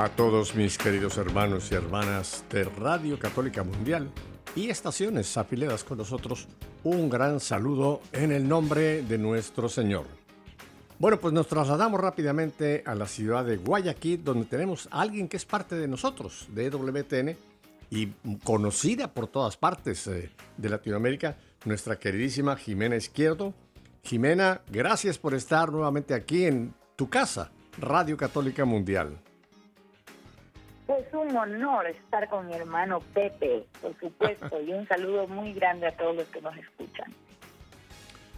A todos mis queridos hermanos y hermanas de Radio Católica Mundial y estaciones afiliadas con nosotros, un gran saludo en el nombre de nuestro Señor. Bueno, pues nos trasladamos rápidamente a la ciudad de Guayaquil, donde tenemos a alguien que es parte de nosotros, de WTN, y conocida por todas partes eh, de Latinoamérica, nuestra queridísima Jimena Izquierdo. Jimena, gracias por estar nuevamente aquí en tu casa, Radio Católica Mundial. Es un honor estar con mi hermano Pepe, por supuesto, y un saludo muy grande a todos los que nos escuchan.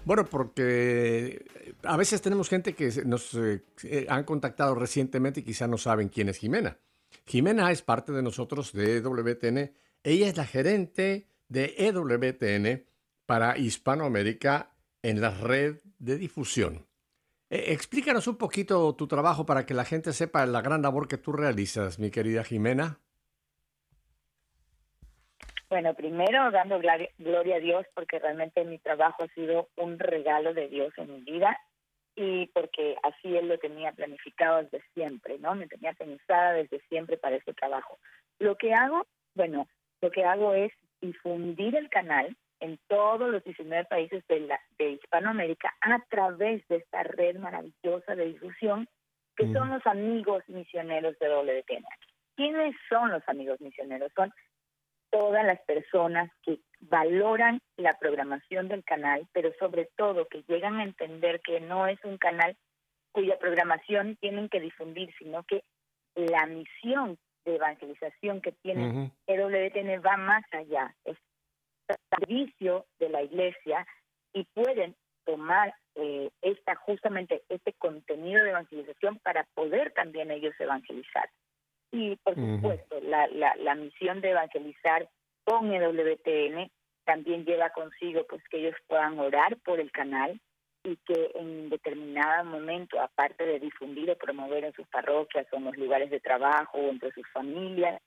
Bueno, porque a veces tenemos gente que nos eh, han contactado recientemente y quizá no saben quién es Jimena. Jimena es parte de nosotros de EWTN. Ella es la gerente de EWTN para Hispanoamérica en la red de difusión. Eh, explícanos un poquito tu trabajo para que la gente sepa la gran labor que tú realizas, mi querida Jimena. Bueno, primero dando gloria a Dios porque realmente mi trabajo ha sido un regalo de Dios en mi vida y porque así Él lo tenía planificado desde siempre, ¿no? Me tenía pensada desde siempre para este trabajo. Lo que hago, bueno, lo que hago es difundir el canal en todos los 19 países de, la, de Hispanoamérica a través de esta red maravillosa de difusión que son los amigos misioneros de WTN. ¿Quiénes son los amigos misioneros? Son todas las personas que valoran la programación del canal, pero sobre todo que llegan a entender que no es un canal cuya programación tienen que difundir, sino que la misión de evangelización que tiene EWTN va más allá, es servicio de la iglesia y pueden tomar eh, esta justamente este contenido de evangelización para poder también ellos evangelizar. Y por supuesto, la, la, la misión de evangelizar con EWTN también lleva consigo pues que ellos puedan orar por el canal y que en determinado momento, aparte de difundir o promover en sus parroquias o en los lugares de trabajo o entre sus familias,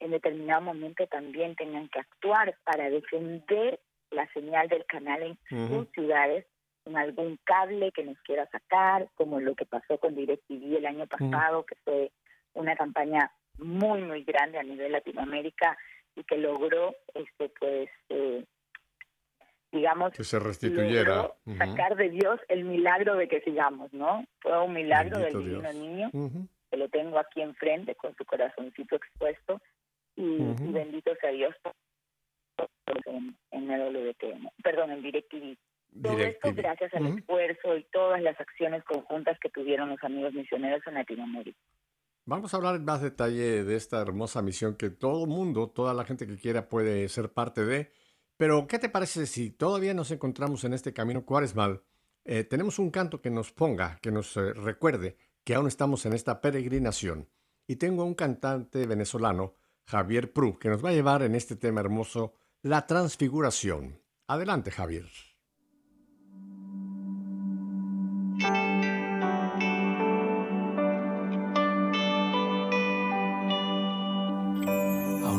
en determinado momento también tengan que actuar para defender la señal del canal en sus ciudades con algún cable que nos quiera sacar, como lo que pasó con DirecTV el año pasado, que fue una campaña muy, muy grande a nivel Latinoamérica y que logró, este pues, eh, digamos, que se restituyera. Sacar de Dios el milagro de que sigamos, ¿no? Fue un milagro del divino niño, que lo tengo aquí enfrente con su corazoncito expuesto y, bendito sea Dios en, en el WTM, perdón, en DirecTV. Todo esto gracias al esfuerzo y todas las acciones conjuntas que tuvieron los amigos misioneros en Latinoamérica. Vamos a hablar en más detalle de esta hermosa misión que todo mundo, toda la gente que quiera puede ser parte de. Pero, ¿qué te parece si todavía nos encontramos en este camino cuaresmal? Eh, tenemos un canto que nos ponga, que nos eh, recuerde que aún estamos en esta peregrinación. Y tengo a un cantante venezolano, Javier Pru, que nos va a llevar en este tema hermoso, la transfiguración. Adelante, Javier.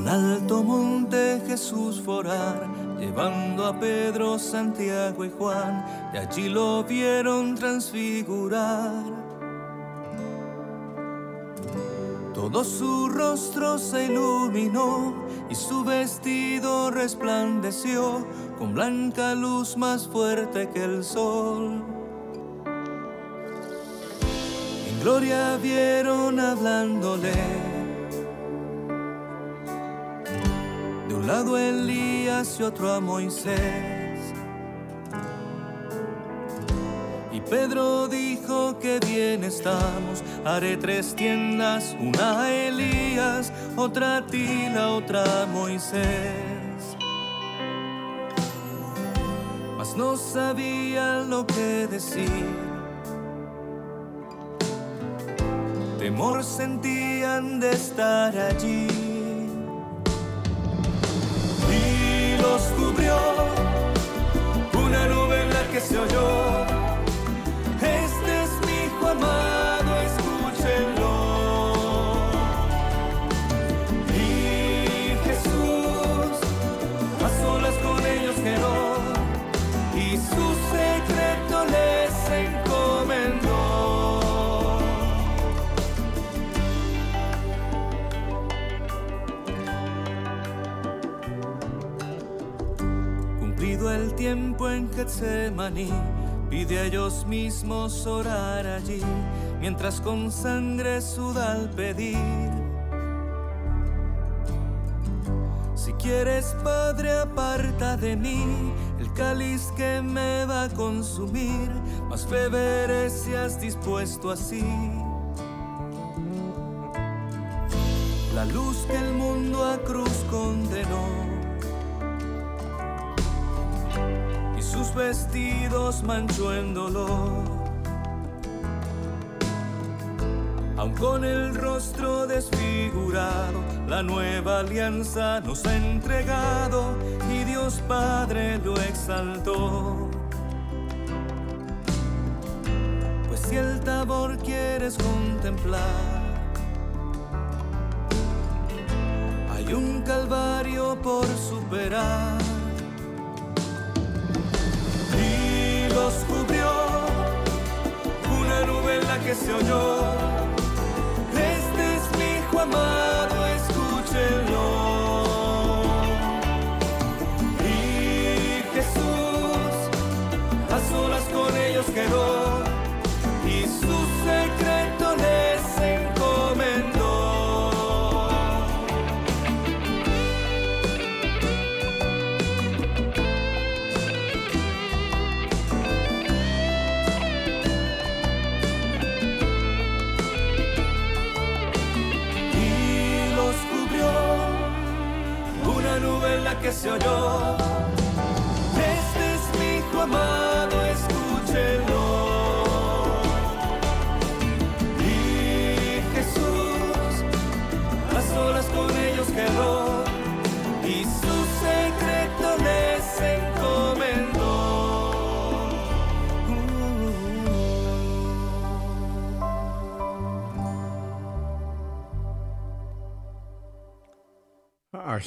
alto monte Jesús forar, llevando a Pedro, Santiago y Juan, y allí lo vieron transfigurar. Todo su rostro se iluminó y su vestido resplandeció con blanca luz más fuerte que el sol. En gloria vieron hablándole lado Elías y otro a Moisés. Y Pedro dijo que bien estamos, haré tres tiendas, una a Elías, otra a ti, la otra a Moisés. Mas no sabía lo que decir. temor sentían de estar allí. Y los cubrió Pide a ellos mismos orar allí, mientras con sangre suda al pedir. Si quieres, Padre, aparta de mí el cáliz que me va a consumir, mas beberé si has dispuesto así. La luz que el mundo a cruz condenó vestidos manchó en dolor. Aun con el rostro desfigurado, la nueva alianza nos ha entregado y Dios Padre lo exaltó. Pues si el tabor quieres contemplar, hay un calvario por superar. Que se oyó. Este es mi hijo amado,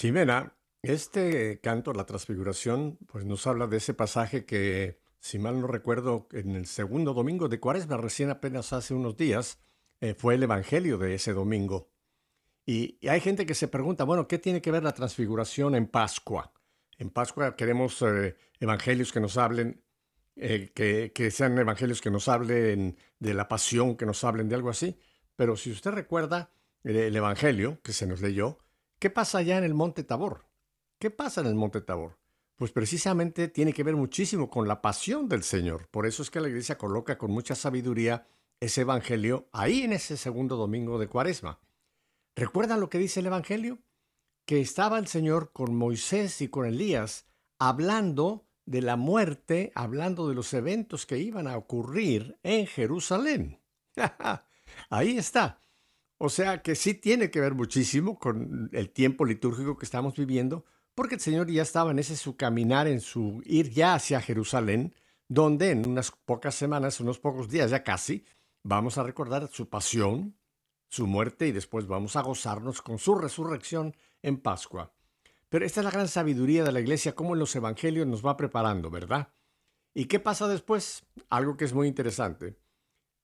Jimena, este canto, la transfiguración, pues nos habla de ese pasaje que, si mal no recuerdo, en el segundo domingo de Cuaresma, recién apenas hace unos días, eh, fue el evangelio de ese domingo. Y, y hay gente que se pregunta, bueno, ¿qué tiene que ver la transfiguración en Pascua? En Pascua queremos eh, evangelios que nos hablen, eh, que, sean evangelios que nos hablen de la pasión, que nos hablen de algo así. Pero si usted recuerda el, el evangelio que se nos leyó, ¿Qué pasa allá en el Monte Tabor? ¿Qué pasa en el Monte Tabor? Pues precisamente tiene que ver muchísimo con la pasión del Señor. Por eso es que la iglesia coloca con mucha sabiduría ese evangelio ahí en ese segundo domingo de Cuaresma. ¿Recuerdan lo que dice el evangelio? Que estaba el Señor con Moisés y con Elías hablando de la muerte, hablando de los eventos que iban a ocurrir en Jerusalén. ahí está. O sea que sí tiene que ver muchísimo con el tiempo litúrgico que estamos viviendo, porque el Señor ya estaba en ese su caminar, en su ir ya hacia Jerusalén, donde en unas pocas semanas, unos pocos días ya casi, vamos a recordar su pasión, su muerte y después vamos a gozarnos con su resurrección en Pascua. Pero esta es la gran sabiduría de la iglesia, cómo en los evangelios nos va preparando, ¿verdad? ¿Y qué pasa después? Algo que es muy interesante.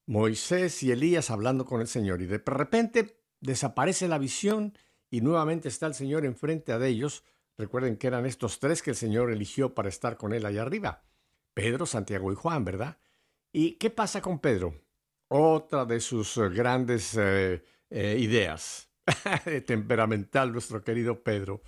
Moisés y Elías hablando con el Señor y de repente desaparece la visión y nuevamente está el Señor enfrente de ellos. Recuerden que eran estos tres que el Señor eligió para estar con él allá arriba. Pedro, Santiago y Juan, ¿verdad? ¿Y qué pasa con Pedro? Otra de sus eh, grandes eh, eh, ideas. Temperamental nuestro querido Pedro.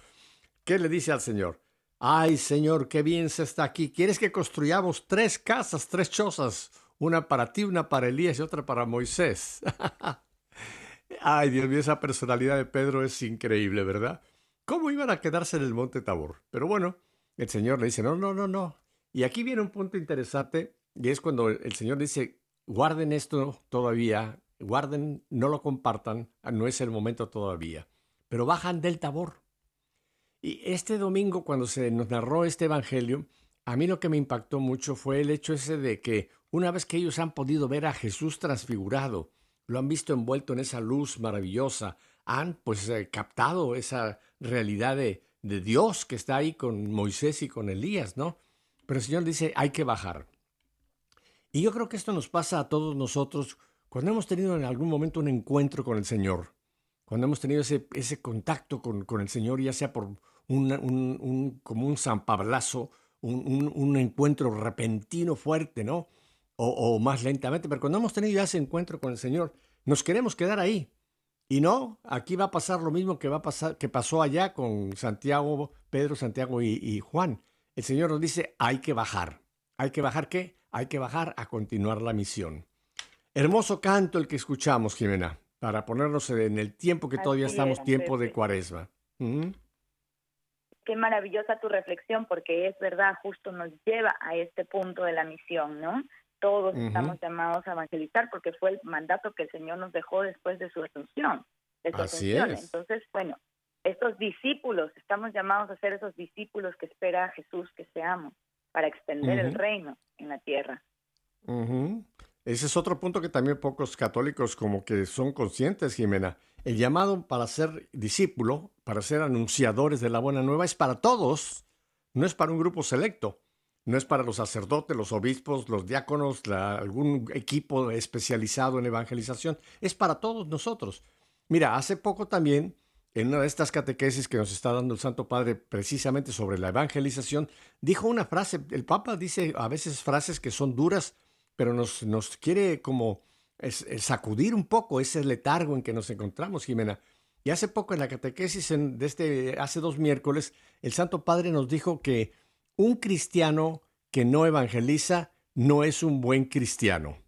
¿Qué le dice al Señor? Ay, Señor, qué bien se está aquí. ¿Quieres que construyamos tres casas, tres chozas? Una para ti, una para Elías y otra para Moisés. Ay, Dios mío, esa personalidad de Pedro es increíble, ¿verdad? ¿Cómo iban a quedarse en el monte Tabor? Pero bueno, el Señor le dice, no, no, no, no. Y aquí viene un punto interesante, y es cuando el Señor dice, guarden esto todavía, guarden, no lo compartan, no es el momento todavía. Pero bajan del Tabor. Y este domingo, cuando se nos narró este Evangelio, a mí lo que me impactó mucho fue el hecho ese de que una vez que ellos han podido ver a Jesús transfigurado, lo han visto envuelto en esa luz maravillosa, han pues eh, captado esa realidad de, de Dios que está ahí con Moisés y con Elías, ¿no? Pero el Señor dice, hay que bajar. Y yo creo que esto nos pasa a todos nosotros cuando hemos tenido en algún momento un encuentro con el Señor, cuando hemos tenido ese, ese contacto con, con, el Señor, ya sea por un, un, como un zampablazo, un, un, encuentro repentino fuerte, ¿no? O, o, más lentamente, pero cuando hemos tenido ya ese encuentro con el Señor, nos queremos quedar ahí. Y no, aquí va a pasar lo mismo que, va a pasar, que pasó allá con Santiago, Pedro, Santiago y, y Juan. El Señor nos dice, hay que bajar. ¿Hay que bajar qué? Hay que bajar a continuar la misión. Hermoso canto el que escuchamos, Jimena, para ponernos en el tiempo que todavía estamos, tiempo de cuaresma. Qué maravillosa tu reflexión, porque es verdad, justo nos lleva a este punto de la misión, ¿no? Todos estamos llamados a evangelizar porque fue el mandato que el Señor nos dejó después de su asunción. De su Así es. Entonces, bueno, estos discípulos, estamos llamados a ser esos discípulos que espera Jesús que seamos para extender el reino en la tierra. Ese es otro punto que también pocos católicos como que son conscientes, Jimena. El llamado para ser discípulo, para ser anunciadores de la buena nueva, es para todos, no es para un grupo selecto, no es para los sacerdotes, los obispos, los diáconos, algún equipo especializado en evangelización, es para todos nosotros. Mira, hace poco también, en una de estas catequesis que nos está dando el Santo Padre precisamente sobre la evangelización, dijo una frase, el Papa dice a veces frases que son duras, pero nos, nos quiere como sacudir un poco ese letargo en que nos encontramos, Jimena. Y hace poco en la catequesis de este, hace dos miércoles, el Santo Padre nos dijo que un cristiano que no evangeliza no es un buen cristiano.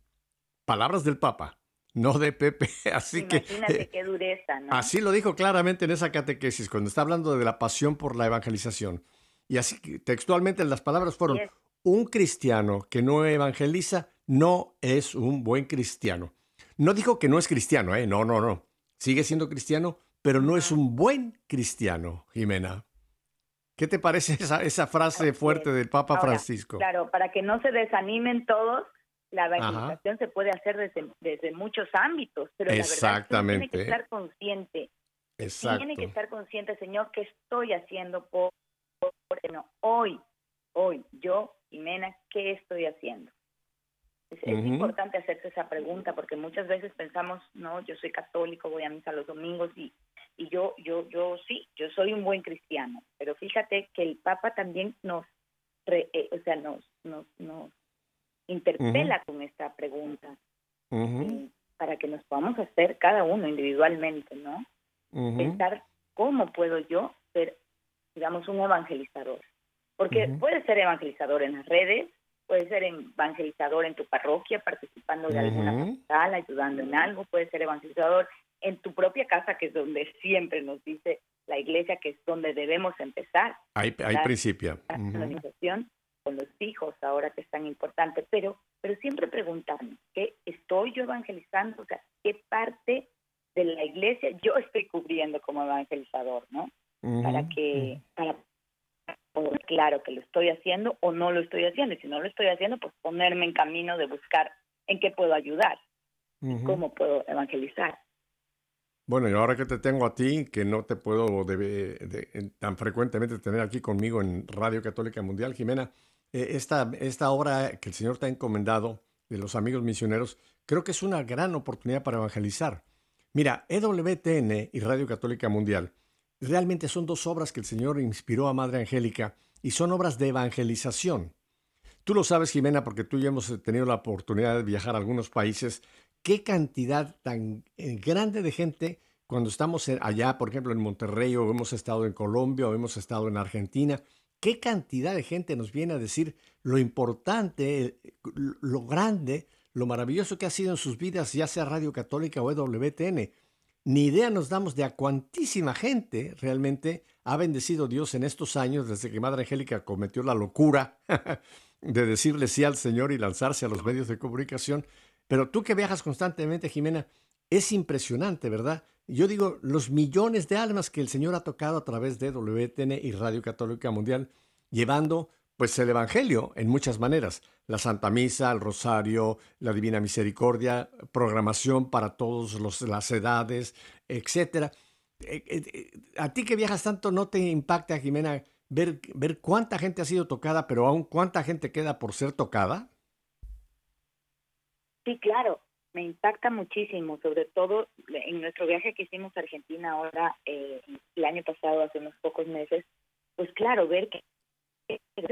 Palabras del Papa, no de Pepe. Así Imagínate que. qué dureza, ¿no? Así lo dijo claramente en esa catequesis, cuando está hablando de la pasión por la evangelización. Y así textualmente las palabras fueron: un cristiano que no evangeliza no es un buen cristiano. No dijo que no es cristiano, ¿eh? No, no, no. Sigue siendo cristiano, pero no es un buen cristiano, Jimena. ¿Qué te parece esa, esa frase fuerte del Papa Francisco? Claro, para que no se desanimen todos, la evangelización se puede hacer desde, desde muchos ámbitos, pero Exactamente. la verdad tiene que estar consciente. Exacto. Tiene que estar consciente, Señor, ¿qué estoy haciendo por, por no, hoy, hoy, yo, Jimena, ¿qué estoy haciendo? Es, importante hacerse esa pregunta porque muchas veces pensamos, no, yo soy católico, voy a misa los domingos y, y yo, yo, yo sí, yo soy un buen cristiano. Pero fíjate que el Papa también nos, eh, o sea, nos, nos, nos interpela con esta pregunta eh, para que nos podamos hacer cada uno individualmente, ¿no? Pensar cómo puedo yo ser, digamos, un evangelizador. Porque puede ser evangelizador en las redes, puede ser evangelizador en tu parroquia, participando de alguna sala, ayudando en algo, puede ser evangelizador en tu propia casa, que es donde siempre nos dice la iglesia que es donde debemos empezar. Hay, hay principio. La organización con los hijos ahora que es tan importante, pero, pero siempre preguntarnos, ¿qué estoy yo evangelizando? O sea, ¿qué parte de la iglesia yo estoy cubriendo como evangelizador, no? Para que, para claro que lo estoy haciendo o no lo estoy haciendo. Y si no lo estoy haciendo, pues ponerme en camino de buscar en qué puedo ayudar, cómo puedo evangelizar. Bueno, y ahora que te tengo a ti, que no te puedo tan frecuentemente tener aquí conmigo en Radio Católica Mundial, Jimena, eh, esta, esta obra que el Señor te ha encomendado de los amigos misioneros, creo que es una gran oportunidad para evangelizar. Mira, EWTN y Radio Católica Mundial realmente son dos obras que el Señor inspiró a Madre Angélica y son obras de evangelización. Tú lo sabes, Jimena, porque tú y yo hemos tenido la oportunidad de viajar a algunos países. Qué cantidad tan eh, grande de gente cuando estamos allá, por ejemplo, en Monterrey, o hemos estado en Colombia, o hemos estado en Argentina, qué cantidad de gente nos viene a decir lo importante, lo grande, lo maravilloso que ha sido en sus vidas, ya sea Radio Católica o EWTN ni idea nos damos de a cuantísima gente realmente ha bendecido Dios en estos años desde que Madre Angélica cometió la locura de decirle sí al Señor y lanzarse a los medios de comunicación. Pero tú que viajas constantemente, Jimena, es impresionante, ¿verdad? Yo digo, los millones de almas que el Señor ha tocado a través de WTN y Radio Católica Mundial, llevando pues el Evangelio en muchas maneras. La Santa Misa, el Rosario, la Divina Misericordia, programación para todas las edades, etc. Eh, eh, eh, a ti que viajas tanto, ¿no te impacta, Jimena, ver, ver cuánta gente ha sido tocada, pero aún cuánta gente queda por ser tocada? Sí, claro, me impacta muchísimo, sobre todo en nuestro viaje que hicimos a Argentina ahora, el año pasado, hace unos pocos meses, pues claro, ver que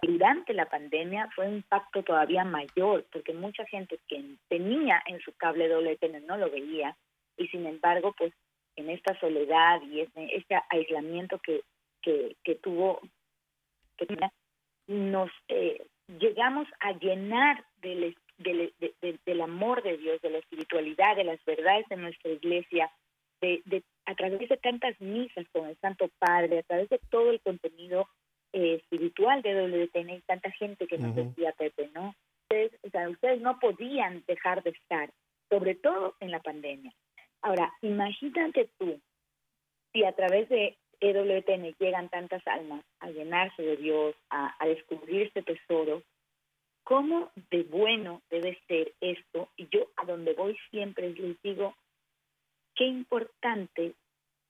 durante la pandemia fue un impacto todavía mayor, porque mucha gente que tenía en su cable doble no lo veía, y sin embargo, pues en esta soledad y este, este aislamiento que, que, tuvo, nos eh, llegamos a llenar del, del, del amor de Dios, de la espiritualidad, de las verdades de nuestra iglesia, de, de, a través de tantas misas con el Santo Padre, a través de todo el contenido eh, espiritual de WTN y tanta gente que nos decía Pepe, ¿no? Ustedes, o sea, ustedes no podían dejar de estar, sobre todo en la pandemia. Ahora, imagínate tú, si a través de EWTN llegan tantas almas a llenarse de Dios, a, a descubrir este tesoro, ¿cómo de bueno debe ser esto? Y yo a donde voy siempre les digo, qué importante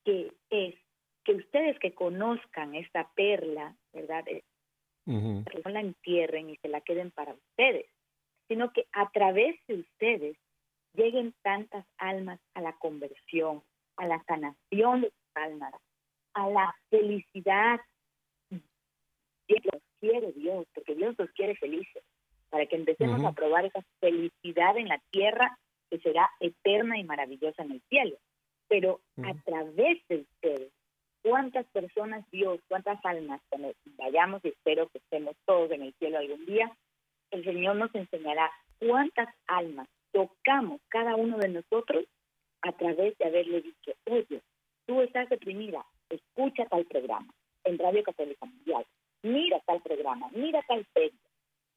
que es que ustedes que conozcan esta perla, ¿verdad? Que no la entierren y se la queden para ustedes, sino que a través de ustedes lleguen tantas almas a la conversión, a la sanación de sus almas, a la felicidad. Dios los quiere Dios, porque Dios los quiere felices, para que empecemos a probar esa felicidad en la tierra que será eterna y maravillosa en el cielo. Pero a través de ustedes, cuántas personas Dios, cuántas almas, cuando vayamos y espero que estemos todos en el cielo algún día, el Señor nos enseñará cuántas almas tocamos cada uno de nosotros a través de haberle dicho, oye, tú estás deprimida, escucha tal programa en Radio Católica Mundial, mira tal programa, mira tal serie.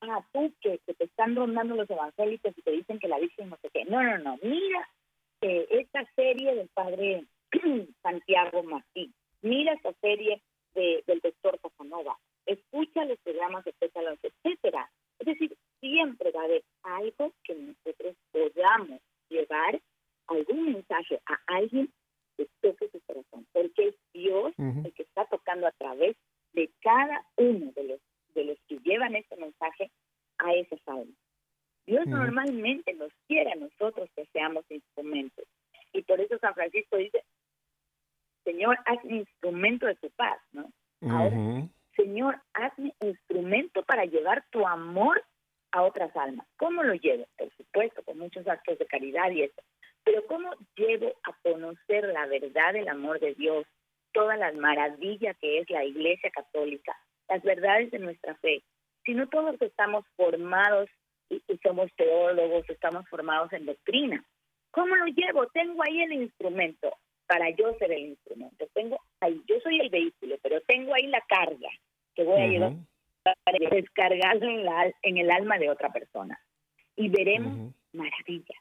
Ah, tú que, te están rondando los evangélicos y te dicen que la Virgen no sé qué. No, no, no, mira eh, esta serie del padre Santiago Martín mira esta serie de, del doctor Casanova, escucha los programas de Pétalos, etcétera. Es decir, siempre va a haber algo que nosotros podamos llevar, algún mensaje a alguien que toque su corazón, porque es Dios el que está tocando a través de cada uno de los, de los que llevan este mensaje a esas almas. Dios normalmente nos quiere a nosotros que seamos instrumentos. Y por eso San Francisco dice, Señor, hazme instrumento de tu paz, ¿no? Ahora, Señor, hazme instrumento para llevar tu amor a otras almas. ¿Cómo lo llevo? Por supuesto, con muchos actos de caridad y eso. Pero ¿cómo llevo a conocer la verdad del amor de Dios, todas las maravillas que es la Iglesia Católica, las verdades de nuestra fe? Si no todos estamos formados y, y somos teólogos, estamos formados en doctrina. ¿Cómo lo llevo? Tengo ahí el instrumento para yo ser el instrumento. Tengo ahí, yo soy el vehículo, pero tengo ahí la carga que voy a llevar para descargarlo en, la, en el alma de otra persona. Y veremos maravillas.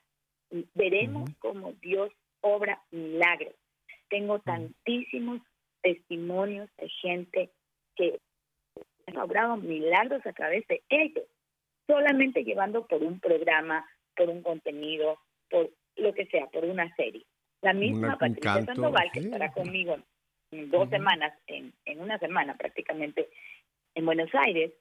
Veremos cómo Dios obra milagros. Tengo tantísimos testimonios de gente que ha obrado milagros a través de ellos, solamente llevando por un programa, por un contenido, por lo que sea, por una serie. La misma Patricia Sandoval, que estará conmigo en dos semanas, en, en una semana prácticamente, en Buenos Aires,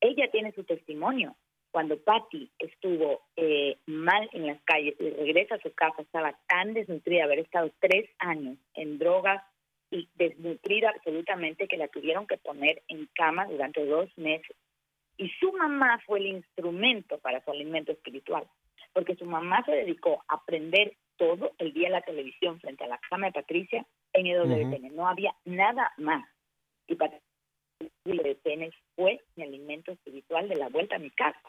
ella tiene su testimonio. Cuando Patti estuvo eh, mal en las calles y regresa a su casa, estaba tan desnutrida, haber estado tres años en drogas y desnutrida absolutamente que la tuvieron que poner en cama durante dos meses. Y su mamá fue el instrumento para su alimento espiritual, porque su mamá se dedicó a aprender todo el día la televisión frente a la cama de Patricia en EWTN. No había nada más. Y Patricia EWTN fue mi alimento espiritual de la vuelta a mi casa.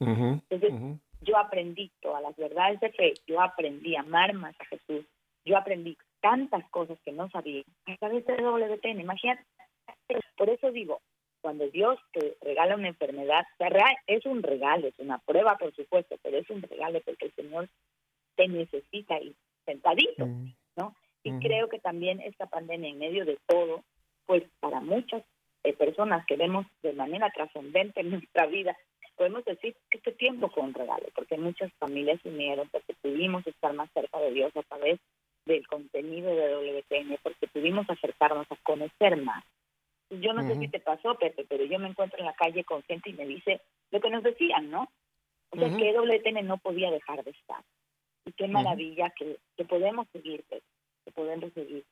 Entonces, yo aprendí todas las verdades de fe, yo aprendí a amar más a Jesús, yo aprendí tantas cosas que no sabía a través de WTN. Imagínate, por eso digo, cuando Dios te regala una enfermedad, es un regalo, es una prueba, por supuesto, pero es un regalo porque el Señor te necesita ahí, sentadito, mm. ¿no? Y mm. creo que también esta pandemia, en medio de todo, pues para muchas eh, personas que vemos de manera trascendente en nuestra vida, podemos decir que este tiempo fue un regalo, porque muchas familias se unieron, porque pudimos estar más cerca de Dios a través del contenido de WTN, porque pudimos acercarnos a conocer más yo no sé si te pasó, Pepe, pero yo me encuentro en la calle con gente y me dice lo que nos decían, ¿no? O sea, que WTN no podía dejar de estar. Y qué maravilla que, que, podemos seguir, Pepe, que podemos seguir.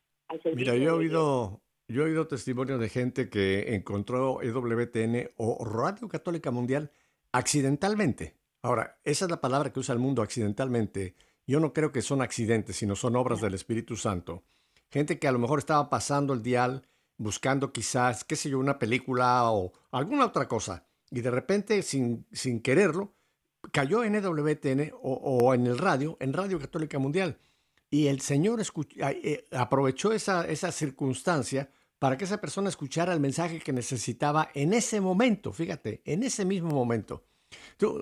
Mira, yo he oído, yo he oído testimonios de gente que encontró EWTN o Radio Católica Mundial accidentalmente. Ahora, esa es la palabra que usa el mundo accidentalmente. Yo no creo que son accidentes, sino son obras del Espíritu Santo. Gente que a lo mejor estaba pasando el dial buscando quizás, qué sé yo, una película o alguna otra cosa. Y de repente, sin, sin quererlo, cayó en EWTN o, en el radio, en Radio Católica Mundial. Y el Señor eh, aprovechó esa, esa circunstancia para que esa persona escuchara el mensaje que necesitaba en ese momento, fíjate, en ese mismo momento.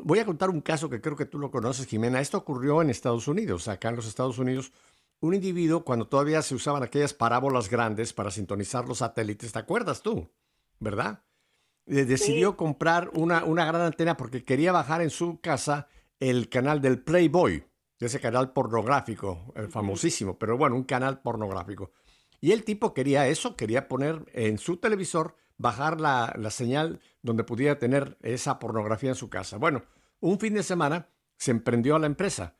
Voy a contar un caso que creo que tú lo conoces, Jimena. Esto ocurrió en Estados Unidos. Acá en los Estados Unidos un individuo cuando todavía se usaban aquellas parábolas grandes para sintonizar los satélites, ¿te acuerdas tú? ¿Verdad? decidió comprar una, una gran antena porque quería bajar en su casa el canal del Playboy, ese canal pornográfico, el famosísimo, pero bueno, un canal pornográfico. Y el tipo quería eso, quería poner en su televisor, bajar la, la señal donde pudiera tener esa pornografía en su casa. Bueno, un fin de semana se emprendió a la empresa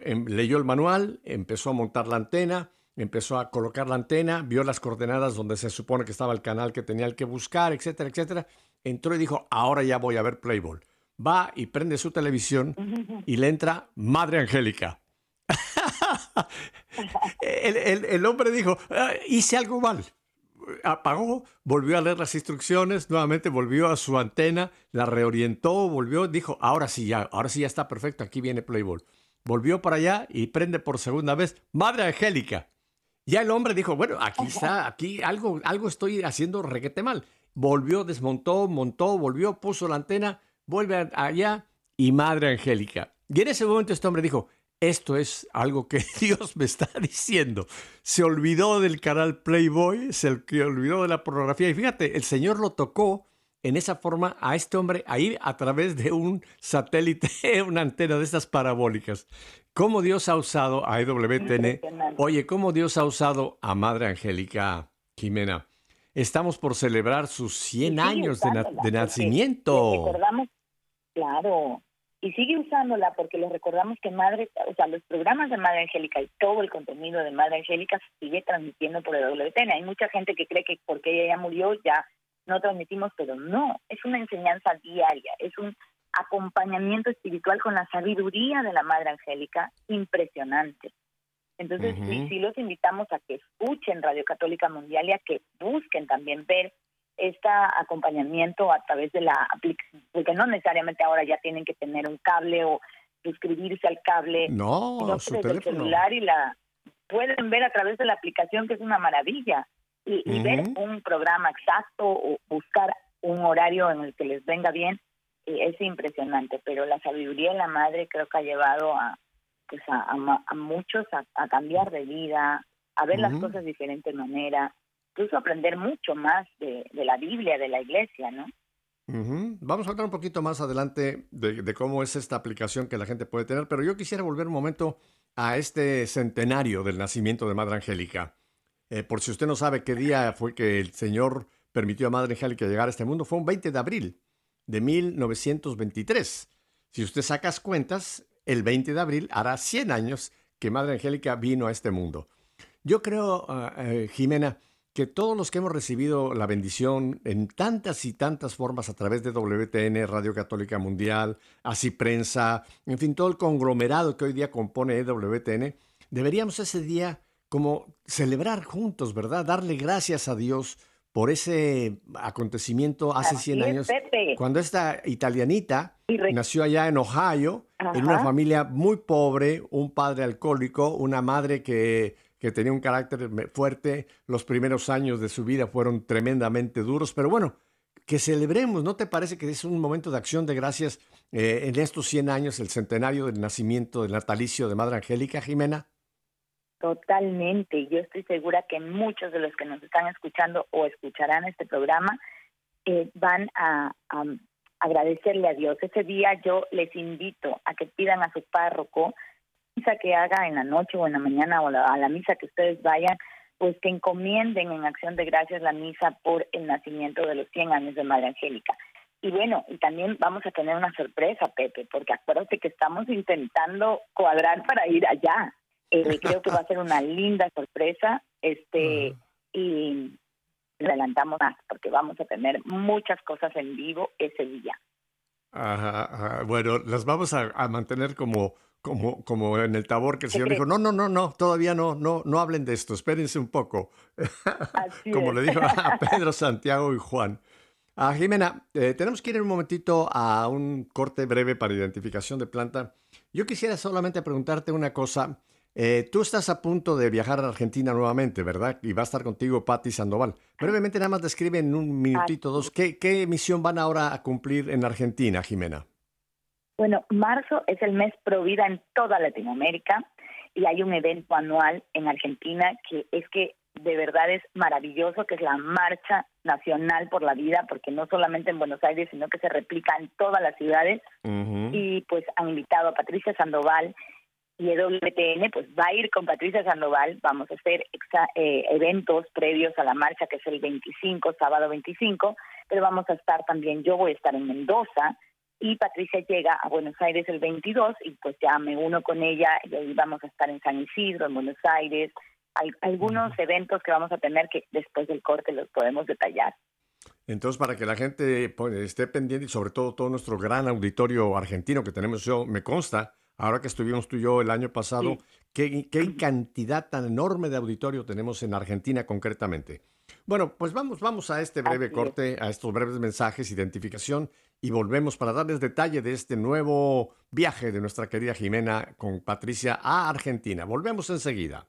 Em, leyó el manual, empezó a montar la antena, empezó a colocar la antena, vio las coordenadas donde se supone que estaba el canal que tenía que buscar, etcétera, etcétera. Entró y dijo, ahora ya voy a ver Playboy. Va y prende su televisión y le entra Madre Angélica. el, hombre dijo, ah, hice algo mal. Apagó, volvió a leer las instrucciones, nuevamente volvió a su antena, la reorientó, volvió, dijo, ahora sí ya, ahora sí ya está perfecto, aquí viene Playboy volvió para allá y prende por segunda vez, Madre Angélica. Ya el hombre dijo, bueno, aquí está, aquí algo, algo estoy haciendo requete mal. Volvió, desmontó, montó, volvió, puso la antena, vuelve allá y Madre Angélica. Y en ese momento este hombre dijo, esto es algo que Dios me está diciendo. Se olvidó del canal Playboy, se olvidó de la pornografía. Y fíjate, el Señor lo tocó en esa forma a este hombre a ir a través de un satélite, una antena de estas parabólicas. ¿Cómo Dios ha usado a EWTN? Oye, ¿cómo Dios ha usado a Madre Angélica Jimena? Estamos por celebrar sus 100 años de, nacimiento. Recordamos, claro, y sigue usándola porque les recordamos que Madre, o sea, los programas de Madre Angélica y todo el contenido de Madre Angélica se sigue transmitiendo por EWTN. Hay mucha gente que cree que porque ella ya murió ya no transmitimos, pero no, es una enseñanza diaria, es un acompañamiento espiritual con la sabiduría de la Madre Angélica impresionante. Entonces, sí, los invitamos a que escuchen Radio Católica Mundial y a que busquen también ver este acompañamiento a través de la aplicación, porque no necesariamente ahora ya tienen que tener un cable o suscribirse al cable, no, su celular y la pueden ver a través de la aplicación que es una maravilla. Y, ver un programa exacto o buscar un horario en el que les venga bien eh, es impresionante, pero la sabiduría de la madre creo que ha llevado a pues a, muchos a, cambiar de vida, a ver las cosas de diferente manera, incluso aprender mucho más de, la Biblia, de la iglesia, ¿no? Vamos a hablar un poquito más adelante de, de, cómo es esta aplicación que la gente puede tener, pero yo quisiera volver un momento a este centenario del nacimiento de Madre Angélica. Eh, por si usted no sabe qué día fue que el Señor permitió a Madre Angélica llegar a este mundo, fue un 20 de abril de 1923. Si usted sacas cuentas, el 20 de abril hará 100 años que Madre Angélica vino a este mundo. Yo creo, ah, eh, Jimena, que todos los que hemos recibido la bendición en tantas y tantas formas a través de WTN, Radio Católica Mundial, así prensa, en fin, todo el conglomerado que hoy día compone EWTN, deberíamos ese día como celebrar juntos, ¿verdad? Darle gracias a Dios por ese acontecimiento hace 100 años, cuando esta italianita nació allá en Ohio, en una familia muy pobre, un padre alcohólico, una madre que, que tenía un carácter fuerte, los primeros años de su vida fueron tremendamente duros, pero bueno, que celebremos. ¿No te parece que es un momento de acción de gracias eh, en estos 100 años, el centenario del nacimiento del natalicio de Madre Angélica, Jimena? Totalmente. Yo estoy segura que muchos de los que nos están escuchando o escucharán este programa eh, van a, agradecerle a Dios. Ese día yo les invito a que pidan a su párroco misa que haga en la noche o en la mañana o a la misa que ustedes vayan, pues que encomienden en acción de gracias la misa por el nacimiento de los 100 años de Madre Angélica. Y bueno, y también vamos a tener una sorpresa, Pepe, porque acuérdate que estamos intentando cuadrar para ir allá. Eh, creo que va a ser una linda sorpresa, este, y adelantamos más, porque vamos a tener muchas cosas en vivo ese día. Ajá, Bueno, las vamos a, a mantener como como, como en el tabor que el Señor dijo, no, no, no, no, todavía no, no, no hablen de esto, espérense un poco. como le dijo a Pedro, Santiago y Juan. A Jimena, eh, tenemos que ir un momentito a un corte breve para identificación de planta. Yo quisiera solamente preguntarte una cosa. Eh, tú estás a punto de viajar a Argentina nuevamente, ¿verdad? Y va a estar contigo Patti Sandoval. Brevemente, nada más describe en un minutito, dos, ¿qué, ¿qué misión van ahora a cumplir en Argentina, Jimena? Bueno, marzo es el mes pro vida en toda Latinoamérica y hay un evento anual en Argentina que es que de verdad es maravilloso, que es la Marcha Nacional por la Vida, porque no solamente en Buenos Aires, sino que se replica en todas las ciudades. Y pues han invitado a Patricia Sandoval y EWTN, pues va a ir con Patricia Sandoval, vamos a hacer eh, eventos previos a la marcha, que es el 25, sábado 25, pero vamos a estar también, yo voy a estar en Mendoza, y Patricia llega a Buenos Aires el 22 y pues ya me uno con ella y ahí vamos a estar en San Isidro, en Buenos Aires, hay algunos eventos que vamos a tener que después del corte los podemos detallar. Entonces, para que la gente pues, esté pendiente y sobre todo todo nuestro gran auditorio argentino que tenemos, yo me consta, ahora que estuvimos tú y yo el año pasado, qué, qué cantidad tan enorme de auditorio tenemos en Argentina concretamente. Bueno, pues vamos, vamos a este breve corte, a estos breves mensajes, identificación, y volvemos para darles detalle de este nuevo viaje de nuestra querida Jimena con Patricia a Argentina. Volvemos enseguida.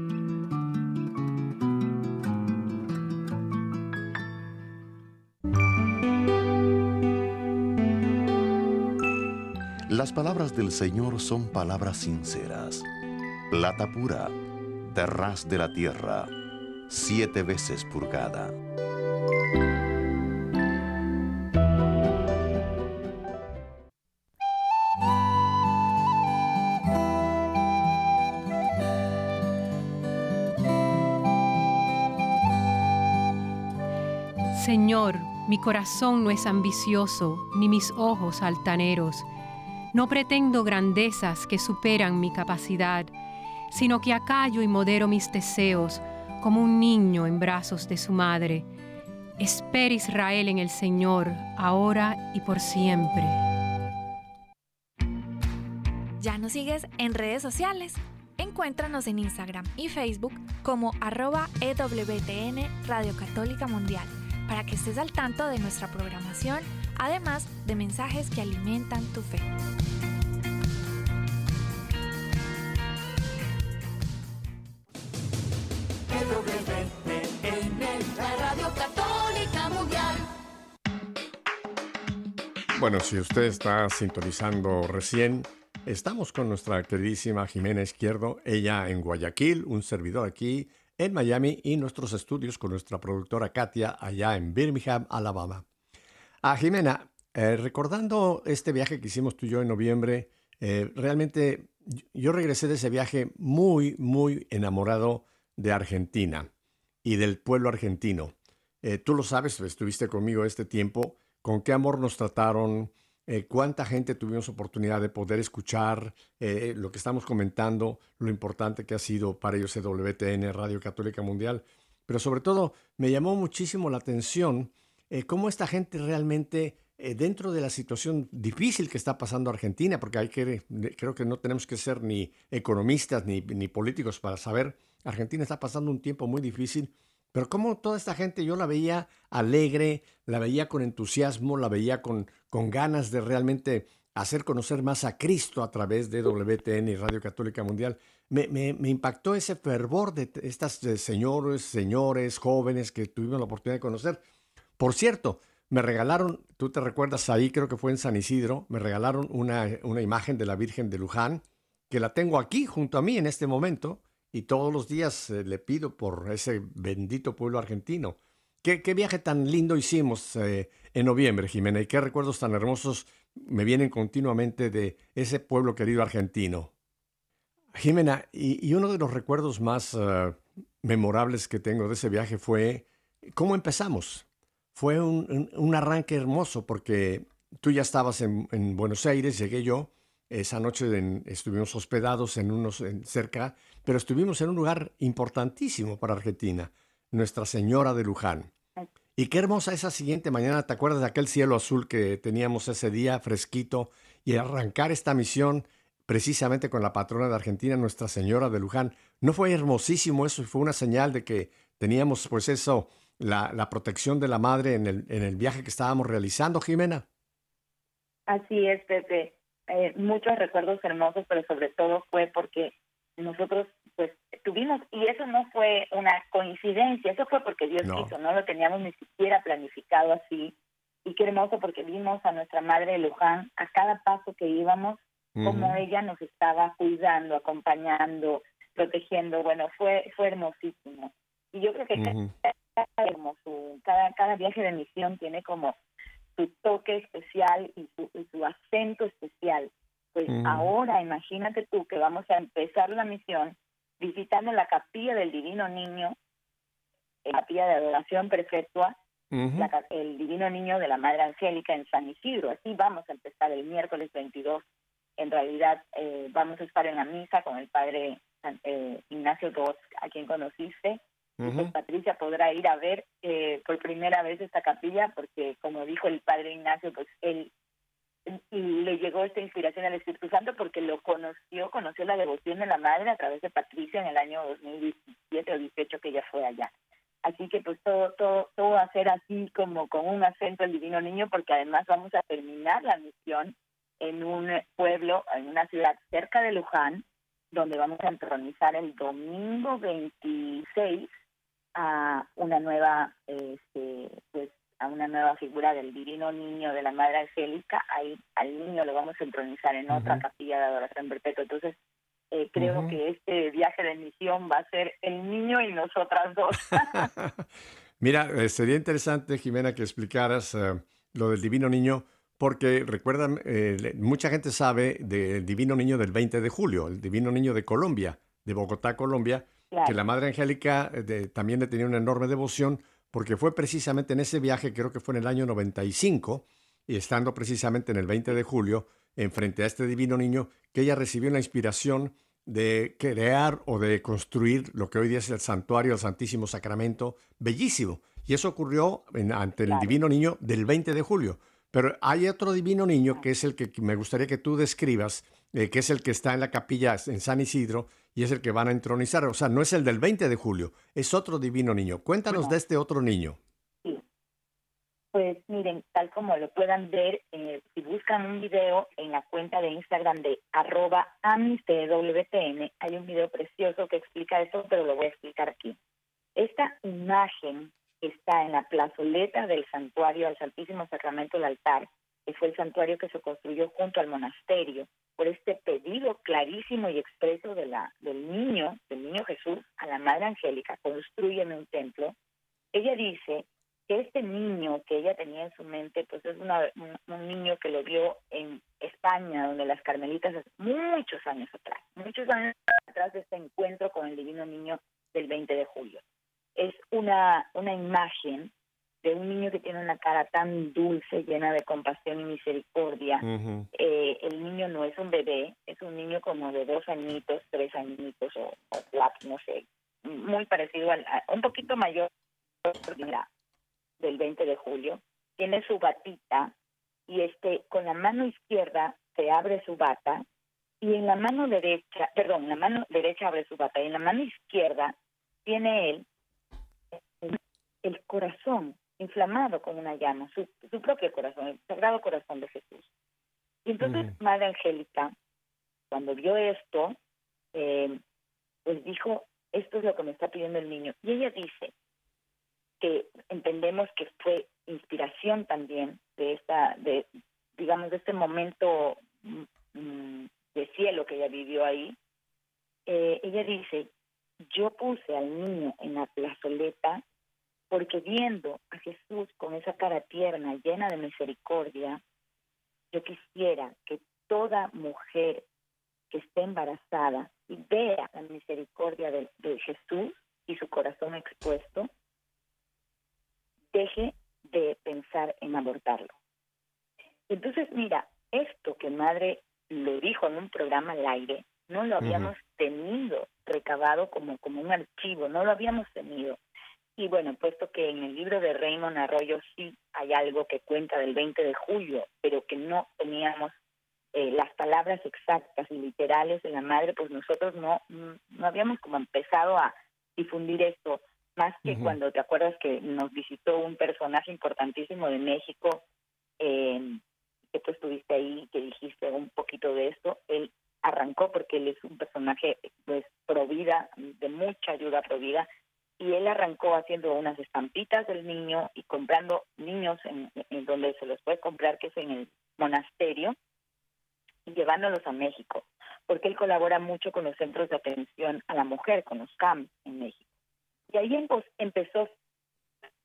Las palabras del Señor son palabras sinceras. Plata pura, terraz de la tierra, siete veces purgada. Señor, mi corazón no es ambicioso, ni mis ojos altaneros no pretendo grandezas que superan mi capacidad, sino que acallo y modero mis deseos como un niño en brazos de su madre. Espera Israel en el Señor, ahora y por siempre. ¿Ya nos sigues en redes sociales? Encuéntranos en Instagram y Facebook como arroba EWTN Radio Católica Mundial para que estés al tanto de nuestra programación además de mensajes que alimentan tu fe. Bueno, si usted está sintonizando recién, estamos con nuestra queridísima Jimena Izquierdo, ella en Guayaquil, un servidor aquí en Miami y nuestros estudios con nuestra productora Katia allá en Birmingham, Alabama. A Jimena, eh, recordando este viaje que hicimos tú y yo en noviembre, eh, realmente yo regresé de ese viaje muy, muy enamorado de Argentina y del pueblo argentino. Eh, tú lo sabes, estuviste conmigo este tiempo, con qué amor nos trataron, eh, cuánta gente tuvimos oportunidad de poder escuchar lo que estamos comentando, lo importante que ha sido para ellos WTN, Radio Católica Mundial. Pero sobre todo me llamó muchísimo la atención eh, cómo esta gente realmente, dentro de la situación difícil que está pasando Argentina, porque hay que, creo que no tenemos que ser ni economistas ni, ni políticos para saber, Argentina está pasando un tiempo muy difícil pero como toda esta gente yo la veía alegre, la veía con entusiasmo, la veía con, con ganas de realmente hacer conocer más a Cristo a través de WTN y Radio Católica Mundial. Me, me, impactó ese fervor de estas señores, señores, jóvenes que tuvimos la oportunidad de conocer. Por cierto, me regalaron, tú te recuerdas ahí, creo que fue en San Isidro, me regalaron una, una imagen de la Virgen de Luján, que la tengo aquí junto a mí en este momento y todos los días eh, le pido por ese bendito pueblo argentino. ¿Qué, viaje tan lindo hicimos eh, en noviembre, Jimena? ¿Y qué recuerdos tan hermosos me vienen continuamente de ese pueblo querido argentino? Jimena, y, uno de los recuerdos más eh, memorables que tengo de ese viaje fue cómo empezamos. Fue un, arranque hermoso porque tú ya estabas en, Buenos Aires, llegué yo, esa noche estuvimos hospedados en unos cerca pero estuvimos en un lugar importantísimo para Argentina, Nuestra Señora de Luján. Y qué hermosa esa siguiente mañana, ¿te acuerdas de aquel cielo azul que teníamos ese día fresquito y arrancar esta misión precisamente con la patrona de Argentina, Nuestra Señora de Luján? ¿No fue hermosísimo eso? Fue una señal de que teníamos pues eso, la, la protección de la madre en el, en el viaje que estábamos realizando, Jimena. Así es, Pepe. Eh, muchos recuerdos hermosos, pero sobre todo fue porque nosotros pues tuvimos, y eso no fue una coincidencia, eso fue porque Dios quiso, no lo teníamos ni siquiera planificado así, y qué hermoso porque vimos a nuestra madre de Luján a cada paso que íbamos, como ella nos estaba cuidando, acompañando, protegiendo, bueno, fue, fue hermosísimo. Y yo creo que cada, cada, viaje de misión tiene como su toque especial y su, y su acento especial. Pues mm. ahora imagínate tú que vamos a empezar la misión visitando la capilla del Divino Niño, la capilla de adoración perpetua, el Divino Niño de la Madre Angélica en San Isidro. Así vamos a empezar el miércoles 22. En realidad eh, vamos a estar en la misa con el Padre eh, Ignacio Dos, a quien conociste. Pues Patricia podrá ir a ver eh, por primera vez esta capilla porque, como dijo el Padre Ignacio, pues él y le llegó esta inspiración al Espíritu Santo porque lo conoció, conoció la devoción de la madre a través de Patricia en el año 2017 o 18 que ella fue allá. Así que pues todo, todo, todo va a ser así como con un acento al Divino Niño porque además vamos a terminar la misión en un pueblo, en una ciudad cerca de Luján, donde vamos a entronizar el domingo 26 a una nueva este, pues a una nueva figura del divino niño de la Madre Angélica, ahí al niño lo vamos a entronizar en otra capilla de adoración perpetua. Entonces, eh, creo que este viaje de misión va a ser el niño y nosotras dos. Mira, eh, sería interesante, Jimena, que explicaras eh, lo del divino niño, porque recuerdan, mucha gente sabe del divino niño del 20 de julio, el divino niño de Colombia, de Bogotá, Colombia, que la Madre Angélica también le tenía una enorme devoción porque fue precisamente en ese viaje, creo que fue en el año 95, y estando precisamente en el 20 de julio, enfrente a este divino niño, que ella recibió la inspiración de crear o de construir lo que hoy día es el santuario del Santísimo Sacramento, bellísimo. Y eso ocurrió ante el divino niño del 20 de julio. Pero hay otro divino niño que es el que me gustaría que tú describas, eh, que es el que está en la capilla en San Isidro y es el que van a entronizar. O sea, no es el del 20 de julio, es otro divino niño. Cuéntanos de este otro niño. Sí. Pues miren, tal como lo puedan ver, eh, si buscan un video en la cuenta de Instagram de arroba amistwtn, hay un video precioso que explica eso, pero lo voy a explicar aquí. Esta imagen está en la plazoleta del santuario al Santísimo Sacramento del altar, que fue el santuario que se construyó junto al monasterio, por este pedido clarísimo y expreso de la, del niño, del niño Jesús, a la Madre Angélica, construyen un templo. Ella dice que este niño que ella tenía en su mente, pues es una, un, niño que lo vio en España, donde las carmelitas, muchos años atrás, muchos años atrás de este encuentro con el divino niño del 20 de julio. Es una, una imagen de un niño que tiene una cara tan dulce, llena de compasión y misericordia. Eh, el niño no es un bebé, es un niño como de dos añitos, tres añitos o, cuatro, no sé, muy parecido al, a, un poquito mayor del 20 de julio. Tiene su batita y este con la mano izquierda se abre su bata y en la mano derecha, perdón, la mano derecha abre su bata y en la mano izquierda tiene él el corazón inflamado con una llama, su, propio corazón, el sagrado corazón de Jesús. Y entonces Madre Angélica, cuando vio esto, eh, pues dijo, esto es lo que me está pidiendo el niño. Y ella dice que entendemos que fue inspiración también de esta, de digamos, de este momento mm, mm, de cielo que ella vivió ahí. Eh, ella dice, yo puse al niño en la plazoleta porque viendo a Jesús con esa cara tierna, llena de misericordia, yo quisiera que toda mujer que esté embarazada y vea la misericordia de, Jesús y su corazón expuesto, deje de pensar en abortarlo. Entonces, mira, esto que madre lo dijo en un programa al aire, no lo habíamos tenido recabado como, como un archivo, no lo habíamos tenido. Y bueno, puesto que en el libro de Raymond Arroyo sí hay algo que cuenta del 20 de julio, pero que no teníamos eh, las palabras exactas y literales de la madre, pues nosotros no, no habíamos como empezado a difundir esto, más que cuando te acuerdas que nos visitó un personaje importantísimo de México, eh, que tú estuviste ahí, que dijiste un poquito de esto, él arrancó porque él es un personaje pues pro vida, de mucha ayuda pro vida, y él arrancó haciendo unas estampitas del niño y comprando niños en, donde se los puede comprar, que es en el monasterio, y llevándolos a México, porque él colabora mucho con los centros de atención a la mujer, con los CAM en México. Y ahí empezó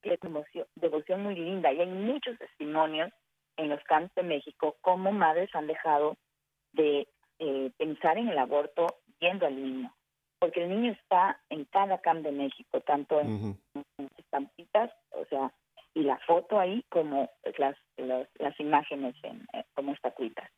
devoción, devoción muy linda, y hay muchos testimonios en los camps de México cómo madres han dejado de eh, pensar en el aborto yendo al niño porque el niño está en cada camp de México, tanto en, estampitas, o sea, y la foto ahí como las, las, imágenes en, eh, como estatuitas.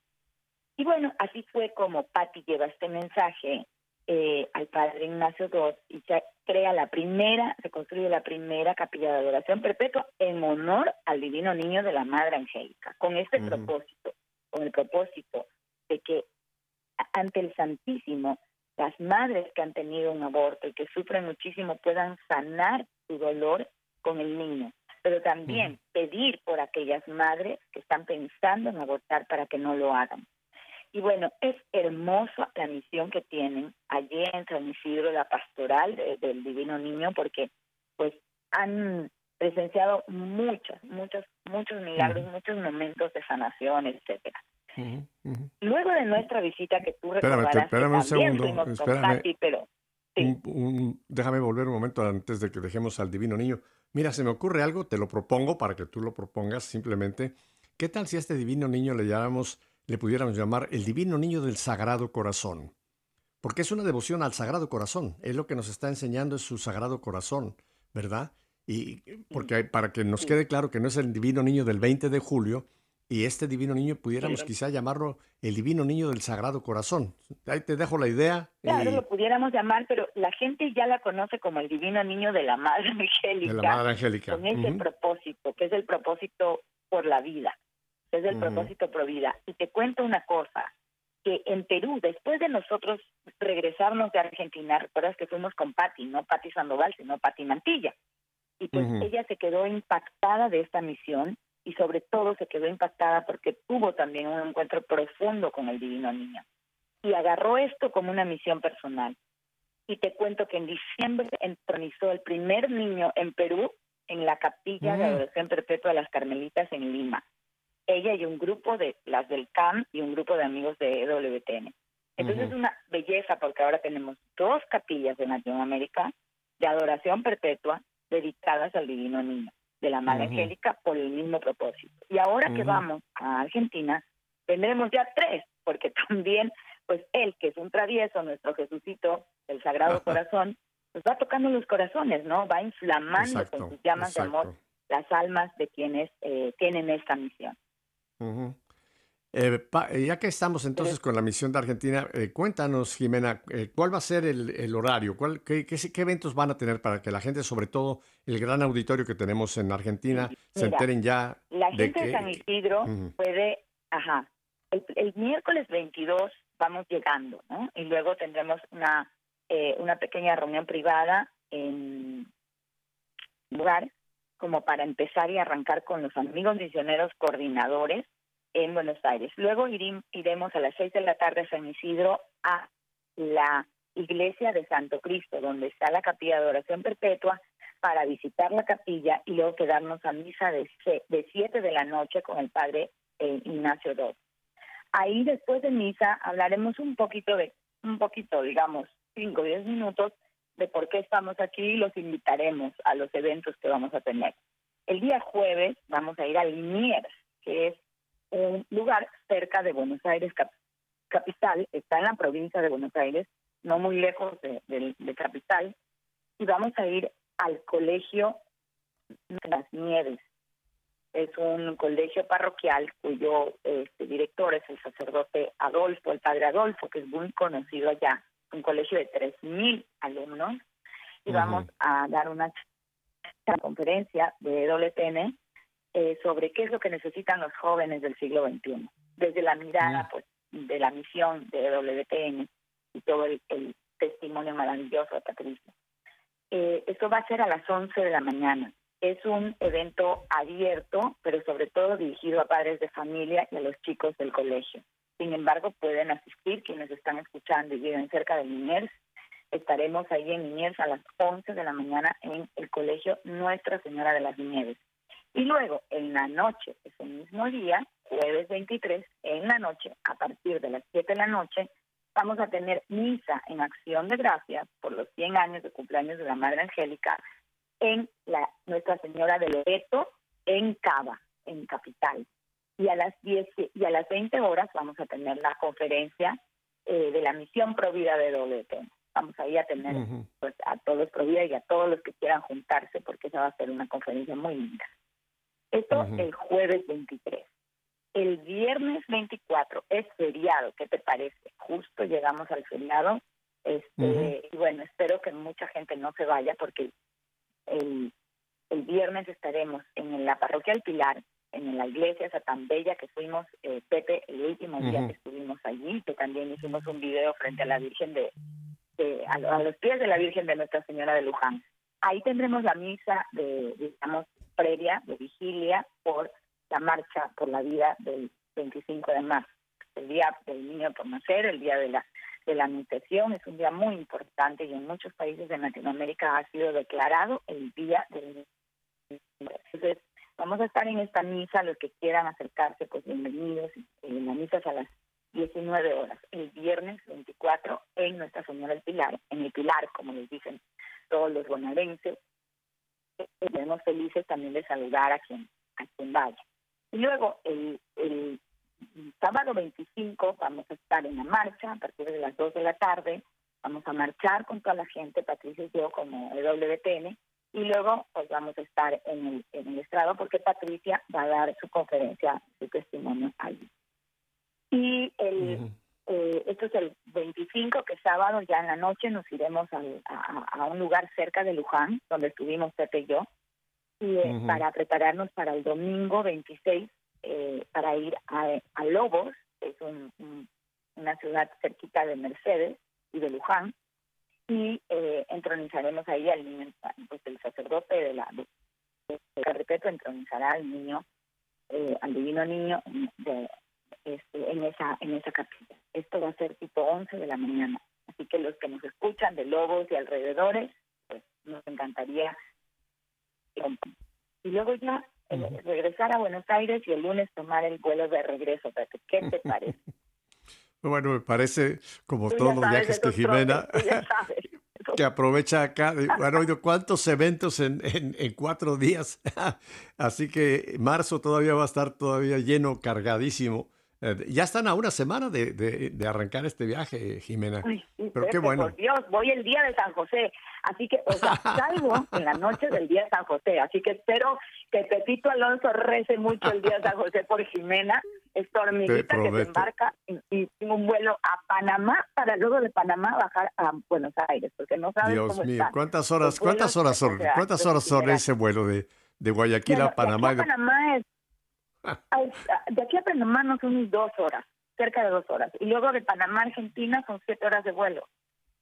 Y bueno, así fue como Patti lleva este mensaje eh, al padre Ignacio II y se crea la primera, se construye la primera capilla de adoración perpetua en honor al divino niño de la Madre Angélica, con este propósito, con el propósito de que ante el Santísimo las madres que han tenido un aborto y que sufren muchísimo puedan sanar su dolor con el niño, pero también pedir por aquellas madres que están pensando en abortar para que no lo hagan. Y bueno, es hermosa la misión que tienen allí en San Isidro, la pastoral del Divino Niño, porque pues han presenciado muchos, muchos, muchos milagros, muchos momentos de sanación, etcétera. Luego de nuestra visita que tú recordarás, espérame, un segundo, espérame, pero déjame volver un momento antes de que dejemos al Divino Niño. Mira, se me ocurre algo, te lo propongo para que tú lo propongas simplemente. ¿Qué tal si a este Divino Niño le llamamos, le pudiéramos llamar el Divino Niño del Sagrado Corazón? Porque es una devoción al Sagrado Corazón. Es lo que nos está enseñando es su Sagrado Corazón, ¿verdad? Y porque para que nos quede claro que no es el Divino Niño del 20 de julio, y este divino niño pudiéramos quizá llamarlo el divino niño del Sagrado Corazón. Ahí te dejo la idea. Claro, lo pudiéramos llamar, pero la gente ya la conoce como el divino niño de la Madre Angélica. De la Madre Angélica. Con ese propósito, que es el propósito por la vida, es el propósito por vida. Y te cuento una cosa, que en Perú, después de nosotros regresarnos de Argentina, recuerdas que fuimos con Patti, no Patti Sandoval, sino Patti Mantilla. Y pues ella se quedó impactada de esta misión y sobre todo se quedó impactada porque tuvo también un encuentro profundo con el Divino Niño y agarró esto como una misión personal. Y te cuento que en diciembre entronizó el primer niño en Perú en la capilla de mm. adoración perpetua de las Carmelitas en Lima. Ella y un grupo de las del CAM y un grupo de amigos de EWTN. Entonces es una belleza porque ahora tenemos dos capillas de Latinoamérica de adoración perpetua dedicadas al Divino Niño de la Madre Angélica por el mismo propósito. Y ahora que vamos a Argentina, tendremos ya tres, porque también, pues él, que es un travieso, nuestro Jesucito, el Sagrado Corazón, pues va tocando los corazones, ¿no? Va inflamando con sus llamas de amor las almas de quienes eh, tienen esta misión. Eh, eh, ya que estamos entonces con la misión de Argentina, cuéntanos, Jimena, ¿cuál va a ser el, horario? ¿Cuál, qué, eventos van a tener para que la gente, sobre todo el gran auditorio que tenemos en Argentina, se enteren ya? La gente de, San Isidro puede, ajá, el, miércoles 22 vamos llegando, ¿no? Y luego tendremos una, una pequeña reunión privada en lugar como para empezar y arrancar con los amigos misioneros coordinadores en Buenos Aires. Luego iremos a las seis de la tarde a San Isidro a la iglesia de Santo Cristo, donde está la capilla de oración perpetua, para visitar la capilla y luego quedarnos a misa de, de siete de la noche con el padre eh, Ignacio Dot. Ahí después de misa hablaremos un poquito de, un poquito, digamos, cinco o diez minutos de por qué estamos aquí y los invitaremos a los eventos que vamos a tener. El día jueves vamos a ir a Liniers, que es un lugar cerca de Buenos Aires capital, está en la provincia de Buenos Aires, no muy lejos de, capital, y vamos a ir al colegio de las Nieves. Es un colegio parroquial cuyo este, director es el sacerdote Adolfo, el padre Adolfo, que es muy conocido allá. Un colegio de 3.000 alumnos. Y vamos a dar una conferencia de WTN eh, sobre qué es lo que necesitan los jóvenes del siglo XXI, desde la mirada pues, de la misión de WTN y todo el, testimonio maravilloso de Patricia. Eh, esto va a ser a las 11 de la mañana. Es un evento abierto, pero sobre todo dirigido a padres de familia y a los chicos del colegio. Sin embargo, pueden asistir quienes están escuchando y viven cerca de Liniers. Estaremos ahí en Liniers a las 11 de la mañana en el colegio Nuestra Señora de las Nieves. Y luego, en la noche, ese mismo día, jueves 23, en la noche, a partir de las 7 de la noche, vamos a tener misa en acción de gracias por los 100 años de cumpleaños de la Madre Angélica en la Nuestra Señora de Loreto, en Cava, en Capital y a las 10 y a las 20 horas vamos a tener la conferencia eh, de la misión Provida de WT. Vamos ahí a tener pues, a todos Provida y a todos los que quieran juntarse porque esa va a ser una conferencia muy linda. Esto el jueves 23. El viernes 24 es feriado, ¿qué te parece? Justo llegamos al feriado. Este, Y bueno, espero que mucha gente no se vaya porque el, el viernes estaremos en la parroquia del Pilar en la iglesia esa tan bella que fuimos, eh, Pepe, el último día que estuvimos allí, que también hicimos un video frente a la Virgen de, a, los pies de la Virgen de Nuestra Señora de Luján. Ahí tendremos la misa de, digamos, previa, de vigilia, por la marcha por la vida del 25 de marzo, el día del niño por nacer, el día de la de la anunciación, es un día muy importante y en muchos países de Latinoamérica ha sido declarado el día del entonces Vamos a estar en esta misa, los que quieran acercarse, pues bienvenidos. En la misa es a las 19 horas, el viernes 24, en Nuestra Señora del Pilar, en el Pilar, como les dicen todos los bonaerenses. Estamos felices también de saludar a quien, a quien vaya. Y luego, el, el sábado 25, vamos a estar en la marcha a partir de las 2 de la tarde. Vamos a marchar con toda la gente, Patricia y yo, como WTN, y luego pues vamos a estar en el, en el estrado porque Patricia va a dar su conferencia, su testimonio allí. Y el, eh, esto es el 25, que sábado ya en la noche nos iremos a, un lugar cerca de Luján, donde estuvimos Pepe y yo, y eh, para prepararnos para el domingo 26, eh, para ir a, a Lobos, que es una ciudad cerquita de Mercedes y de Luján, y eh, entronizaremos ahí al niño, pues el sacerdote de la de, de entronizará al niño, eh, al divino niño de, este, en esa en esa capilla. Esto va a ser tipo 11 de la mañana. Así que los que nos escuchan de Lobos y alrededores, pues nos encantaría. Y luego ya eh, regresar a Buenos Aires y el lunes tomar el vuelo de regreso. ¿Qué te parece? Bueno, me parece como todos los viajes que Jimena, que aprovecha acá. Han oído cuántos eventos en, en, cuatro días. Así que marzo todavía va a estar todavía lleno, cargadísimo Eh, ya están a una semana de, de, arrancar este viaje, Jimena. Pero qué bueno. Por Dios, voy el día de San José. Así que, o sea, salgo en la noche del día de San José. Así que espero que Pepito Alonso rece mucho el día de San José por Jimena. Es tu hormiguita que se embarca y, tengo un vuelo a Panamá para luego de Panamá bajar a Buenos Aires, porque no sabes Dios mío, ¿cuántas horas, cuántas horas son, cuántas horas son ese vuelo de, de Guayaquil a Panamá? Panamá es de aquí a Panamá no son dos horas, cerca de dos horas. Y luego de Panamá a Argentina son siete horas de vuelo.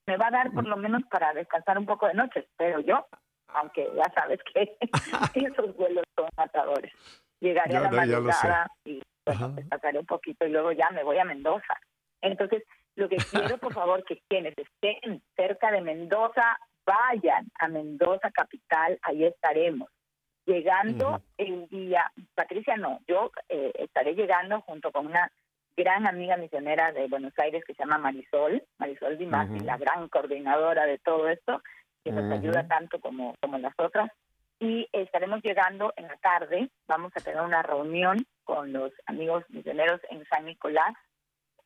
Me va a dar por lo menos para descansar un poco de noche, pero yo, aunque ya sabes que esos vuelos son matadores. Llegaré a la madrugada y bueno, descansaré un poquito y luego ya me voy a Mendoza. Entonces, lo que quiero, por favor, que quienes estén cerca de Mendoza vayan a Mendoza capital, ahí estaremos llegando el día, Patricia no, yo eh, estaré llegando junto con una gran amiga misionera de Buenos Aires que se llama Marisol, Marisol Dimasi, la gran coordinadora de todo esto, que nos ayuda tanto como, como las otras. Y estaremos llegando en la tarde, vamos a tener una reunión con los amigos misioneros en San Nicolás.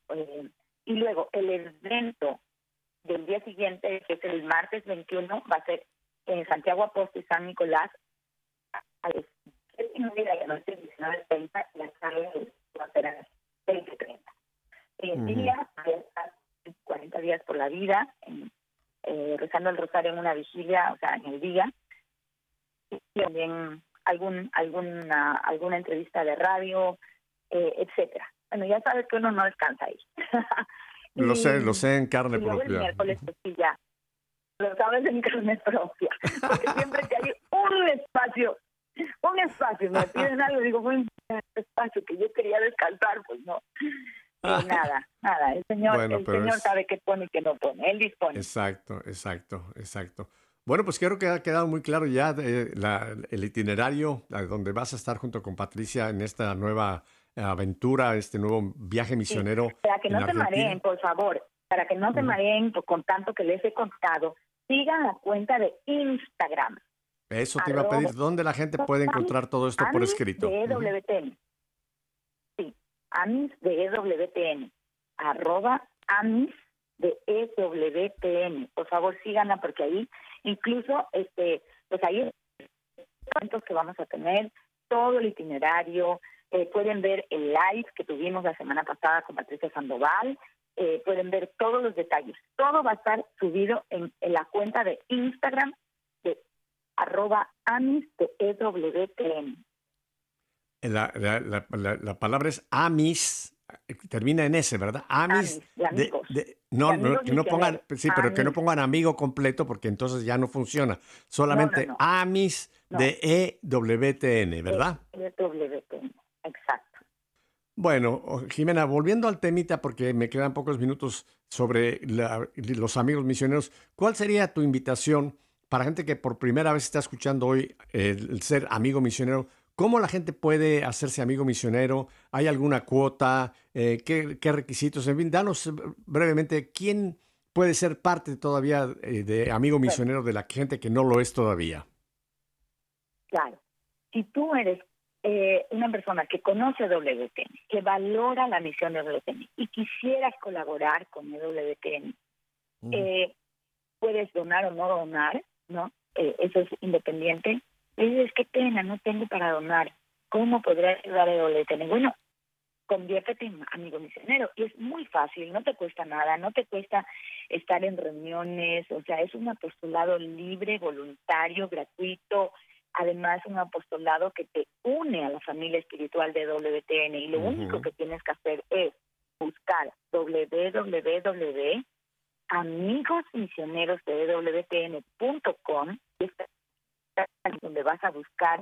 Eh, y luego el evento del día siguiente, que es el martes 21, va a ser en Santiago Apóstol y San Nicolás a las 7 y media de la noche, 19.30, y la tarde va a ser a las 20.30. El día, 40 días por la vida, eh, rezando el rosario en una vigilia, o sea, en el día. Y también algún alguna alguna entrevista de radio, eh, etcétera. Bueno, ya sabes que uno no descansa ahí. lo sé, lo sé en carne y propia. El miércoles, pues, sí, ya. Lo sabes en carne propia. Porque siempre que hay un espacio un espacio, me piden algo, digo, un espacio que yo quería descansar, pues no. Ah. nada, nada, el Señor, el señor sabe qué pone y qué no pone, Él dispone. Exacto, exacto, exacto. Bueno, pues creo que ha quedado muy claro ya la, el itinerario donde vas a estar junto con Patricia en esta nueva aventura, este nuevo viaje misionero. para que no se mareen, por favor, para que no se mareen con tanto que les he contado, sigan la cuenta de Instagram, eso te iba a pedir. ¿Dónde la gente puede encontrar todo esto por escrito? De EWTN. Sí, amis de EWTN. Arroba amis de EWTN. Por favor, síganla porque ahí incluso, este, pues ahí cuentos que vamos a tener, todo el itinerario, eh, pueden ver el live que tuvimos la semana pasada con Patricia Sandoval, eh, pueden ver todos los detalles. Todo va a estar subido en la cuenta de Instagram arroba amis de EWTN. La, la, la, palabra es amis, termina en S, ¿verdad? Amis, de, no, que no pongan, sí, pero que no pongan amigo completo porque entonces ya no funciona. Solamente amis de EWTN, ¿verdad? EWTN, exacto. Bueno, Jimena, volviendo al temita, porque me quedan pocos minutos sobre los amigos misioneros, ¿cuál sería tu invitación para gente que por primera vez está escuchando hoy el, ser amigo misionero, ¿cómo la gente puede hacerse amigo misionero? ¿Hay alguna cuota? Eh, ¿qué, requisitos? En fin, danos eh, brevemente quién puede ser parte todavía eh, de amigo misionero de la gente que no lo es todavía. Claro. Si tú eres una persona que conoce WTN, que valora la misión de WTN y quisieras colaborar con WTN, puedes donar o no donar, ¿no? Eh, eso es independiente. Y dices, qué pena, no tengo para donar. ¿Cómo podré ayudar a WTN? Bueno, conviértete en amigo misionero. Y es muy fácil, no te cuesta nada, no te cuesta estar en reuniones, o sea, es un apostolado libre, voluntario, gratuito, además un apostolado que te une a la familia espiritual de WTN y lo único que tienes que hacer es buscar www amigos misioneros de wtn.com, donde vas a buscar,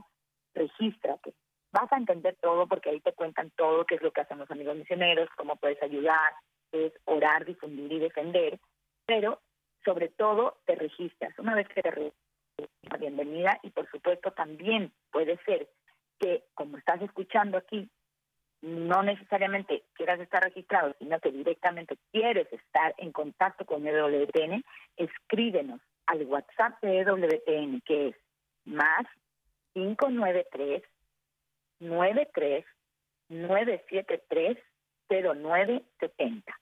regístrate. Vas a entender todo porque ahí te cuentan todo qué es lo que hacen los amigos misioneros, cómo puedes ayudar, es orar, difundir y defender, pero sobre todo te registras. Una vez que te registras, bienvenida y por supuesto también puede ser que como estás escuchando aquí no necesariamente quieras estar registrado, sino que directamente quieres estar en contacto con EWTN, escríbenos al WhatsApp de EWTN, que es más 593 93 973 0970.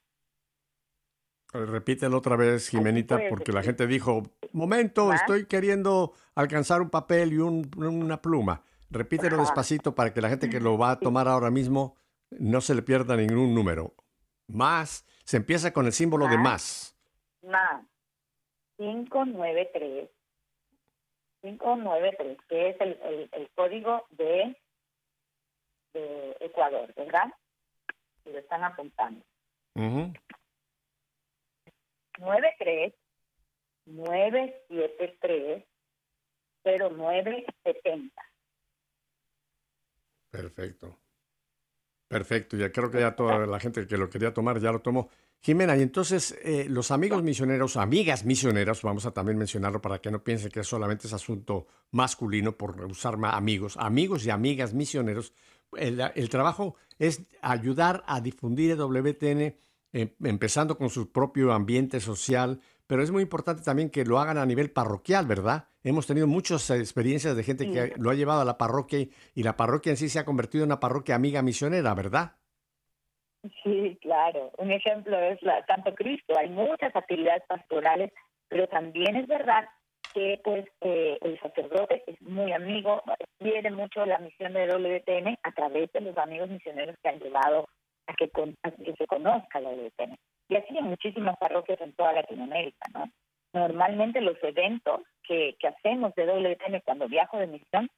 Repítelo otra vez, Jimenita, porque la gente dijo, momento, estoy queriendo alcanzar un papel y una pluma. Repítelo despacito para que la gente que lo va a tomar ahora mismo no se le pierda ningún número. Más, se empieza con el símbolo de más. Más. 593. 593, que es el, el, código de, de, Ecuador, ¿verdad? Y lo están apuntando. 93 973 0970. Perfecto. Perfecto, ya creo que ya toda la gente que lo quería tomar ya lo tomó. Jimena, y entonces eh, los amigos misioneros, amigas misioneras, vamos a también mencionarlo para que no piensen que solamente es asunto masculino por usar más amigos, amigos y amigas misioneros. El, el trabajo es ayudar a difundir el WTN Em, empezando con su propio ambiente social, pero es muy importante también que lo hagan a nivel parroquial, ¿verdad? Hemos tenido muchas experiencias de gente que lo ha llevado a la parroquia y la parroquia en sí se ha convertido en una parroquia amiga misionera, ¿verdad? Sí, claro. Un ejemplo es la Santo Cristo. Hay muchas actividades pastorales, pero también es verdad que pues eh, el sacerdote es muy amigo, quiere mucho la misión de WTN a través de los amigos misioneros que han llevado a que, se conozca la WTN. Y así en muchísimas parroquias en toda Latinoamérica, ¿no? Normalmente los eventos que, que hacemos de WTN cuando viajo de misión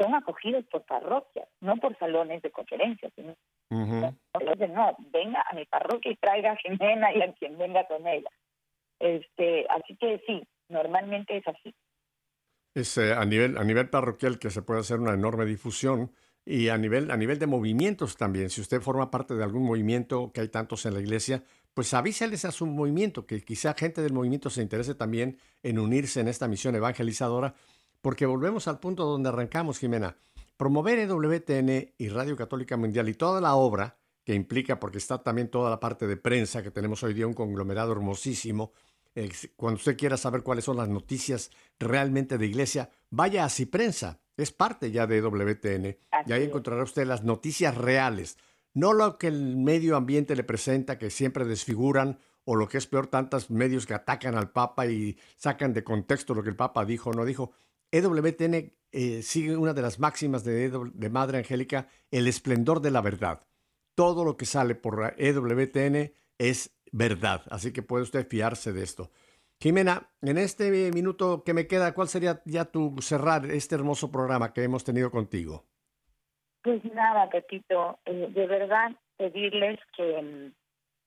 son acogidos por parroquias, no por salones de conferencias, sino no, venga a mi parroquia y traiga a Jimena y a quien venga con ella. Este, así que sí, normalmente es así. Es eh, a nivel a nivel parroquial que se puede hacer una enorme difusión y a nivel, a nivel de movimientos también. Si usted forma parte de algún movimiento, que hay tantos en la iglesia, pues avísales a su movimiento, que quizá gente del movimiento se interese también en unirse en esta misión evangelizadora, porque volvemos al punto donde arrancamos, Jimena. Promover EWTN y Radio Católica Mundial y toda la obra que implica, porque está también toda la parte de prensa, que tenemos hoy día un conglomerado hermosísimo. cuando usted quiera saber cuáles son las noticias realmente de iglesia, vaya a Ciprensa es parte ya de WTN. y ahí encontrará usted las noticias reales, no lo que el medio ambiente le presenta, que siempre desfiguran, o lo que es peor, tantos medios que atacan al Papa y sacan de contexto lo que el Papa dijo o no dijo. EWTN eh, sigue una de las máximas de, de Madre Angélica, el esplendor de la verdad. Todo lo que sale por EWTN es verdad, así que puede usted fiarse de esto. Jimena, en este minuto que me queda, ¿cuál sería ya tu cerrar este hermoso programa que hemos tenido contigo? Pues nada, Pepito, eh, de verdad pedirles que,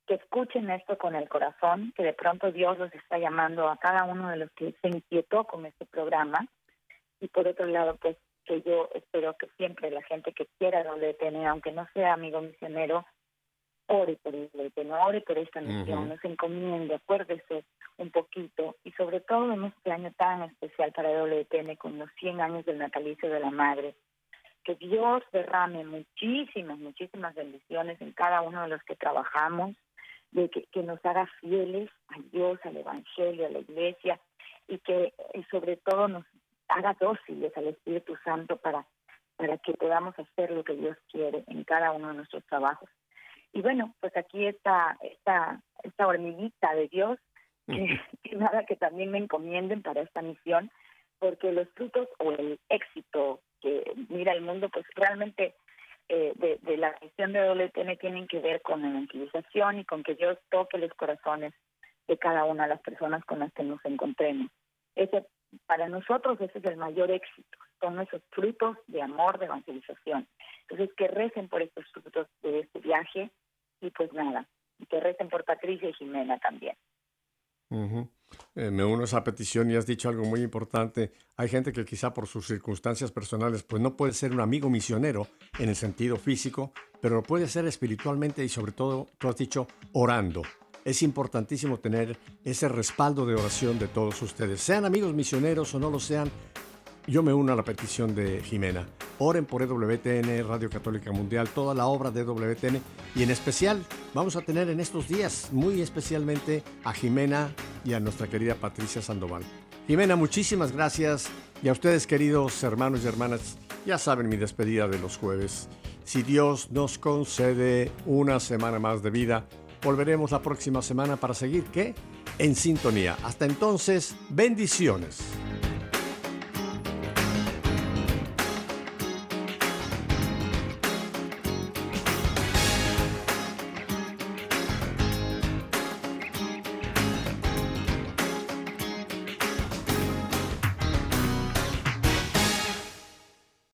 que escuchen esto con el corazón, que de pronto Dios los está llamando a cada uno de los que se inquietó con este programa. Y por otro lado, pues que yo espero que siempre la gente que quiera tener, aunque no sea amigo misionero, ore por el no ore por esta misión, nos encomiende, acuérdese un poquito y sobre todo en este año tan especial para WTN con los 100 años del natalicio de la madre, que Dios derrame muchísimas, muchísimas bendiciones en cada uno de los que trabajamos, de que, que nos haga fieles a Dios, al Evangelio, a la Iglesia y que sobre todo nos haga dóciles al Espíritu Santo para, para que podamos hacer lo que Dios quiere en cada uno de nuestros trabajos. Y bueno, pues aquí está esta, esta hormiguita de Dios, que, nada que también me encomienden para esta misión, porque los frutos o el éxito que mira el mundo, pues realmente eh, de, la misión de WTN tienen que ver con la evangelización y con que Dios toque los corazones de cada una de las personas con las que nos encontremos. Ese, para nosotros ese es el mayor éxito, son esos frutos de amor, de evangelización. Entonces, que recen por estos frutos de este viaje y pues nada, que recen por Patricia y Jimena también. Eh, me uno a esa petición y has dicho algo muy importante. Hay gente que quizá por sus circunstancias personales pues no puede ser un amigo misionero en el sentido físico, pero lo puede ser espiritualmente y sobre todo, tú has dicho, orando. Es importantísimo tener ese respaldo de oración de todos ustedes, sean amigos misioneros o no lo sean, yo me uno a la petición de Jimena. Oren por EWTN, Radio Católica Mundial, toda la obra de EWTN y en especial vamos a tener en estos días muy especialmente a Jimena y a nuestra querida Patricia Sandoval. Jimena, muchísimas gracias Y a ustedes, queridos hermanos y hermanas, ya saben mi despedida de los jueves. Si Dios nos concede una semana más de vida, volveremos la próxima semana para seguir, ¿qué? En sintonía. Hasta entonces, bendiciones.